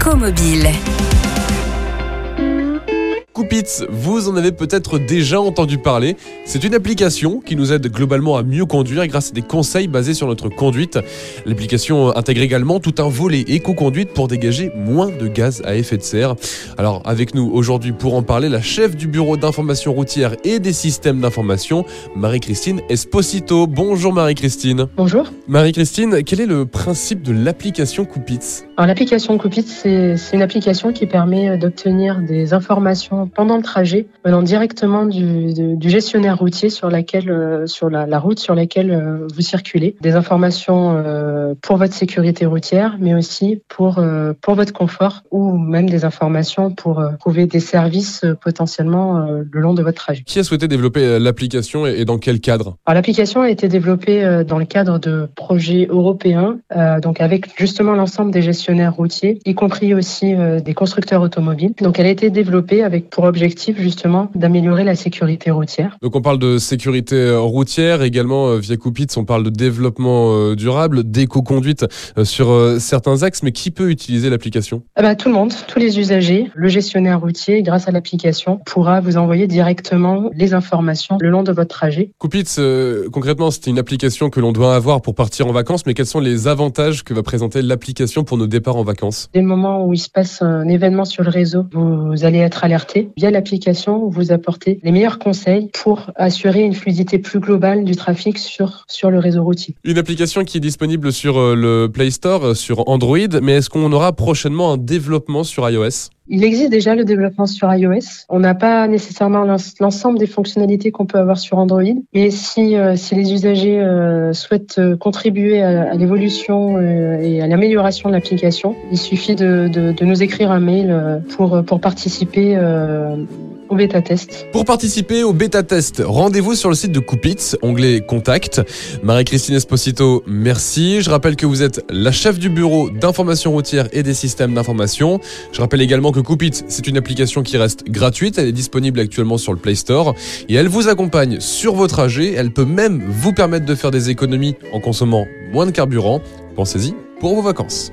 Écomobile. Coupits, vous en avez peut-être déjà entendu parler. C'est une application qui nous aide globalement à mieux conduire grâce à des conseils basés sur notre conduite. L'application intègre également tout un volet éco-conduite pour dégager moins de gaz à effet de serre. Alors avec nous aujourd'hui pour en parler, la chef du bureau d'information routière et des systèmes d'information, Marie-Christine Esposito. Bonjour Marie-Christine. Bonjour. Marie-Christine, quel est le principe de l'application Coupits Alors l'application Coupits, c'est une application qui permet d'obtenir des informations pendant le trajet venant directement du, gestionnaire routier sur laquelle, euh, sur la, la route sur laquelle euh, vous circulez. Des informations euh, pour votre sécurité routière, mais aussi pour pour, votre confort ou même des informations pour euh, trouver des services euh, potentiellement euh, le long de votre trajet. Qui a souhaité développer euh, l'application et et dans quel cadre? Alors l'application a été développée euh, dans le cadre de projets européens, euh, donc avec justement l'ensemble des gestionnaires routiers, y compris aussi euh, des constructeurs automobiles. Donc elle a été développée avec pour objectif justement d'améliorer la sécurité routière. Donc on parle de sécurité euh, routière, également euh, via Coupits, on parle de développement durable, d'éco-conduite sur certains axes, mais qui peut utiliser l'application? Eh ben, tout le monde, tous les usagers, le gestionnaire routier, grâce à l'application, pourra vous envoyer directement les informations le long de votre trajet. Coupits, euh, concrètement, c'est une application que l'on doit avoir pour partir en vacances, mais quels sont les avantages que va présenter l'application pour nos départs en vacances Dès le moment où il se passe un événement sur le réseau, vous allez être alerté. Via l'application, vous apportez les meilleurs conseils pour assurer une fluidité plus globale du trafic sur, sur le réseau routier. Une application qui est disponible sur euh, le Play Store, euh, sur Android, mais est-ce qu'on aura prochainement un développement sur iOS? Il existe déjà le développement sur iOS. On n'a pas nécessairement l'ens- l'ensemble des fonctionnalités qu'on peut avoir sur Android, mais si, euh, si les usagers euh, souhaitent euh, contribuer à, l'évolution et à l'amélioration de l'application, il suffit de, de, de nous écrire un mail pour, pour participer Pour participer au bêta test, rendez-vous sur le site de Coupits, onglet Contact. Marie-Christine Esposito, merci. Je rappelle que vous êtes la chef du bureau d'information routière et des systèmes d'information. Je rappelle également que Coupits, c'est une application qui reste gratuite. Elle est disponible actuellement sur le Play Store et elle vous accompagne sur vos trajets. Elle peut même vous permettre de faire des économies en consommant moins de carburant. Pensez-y pour vos vacances.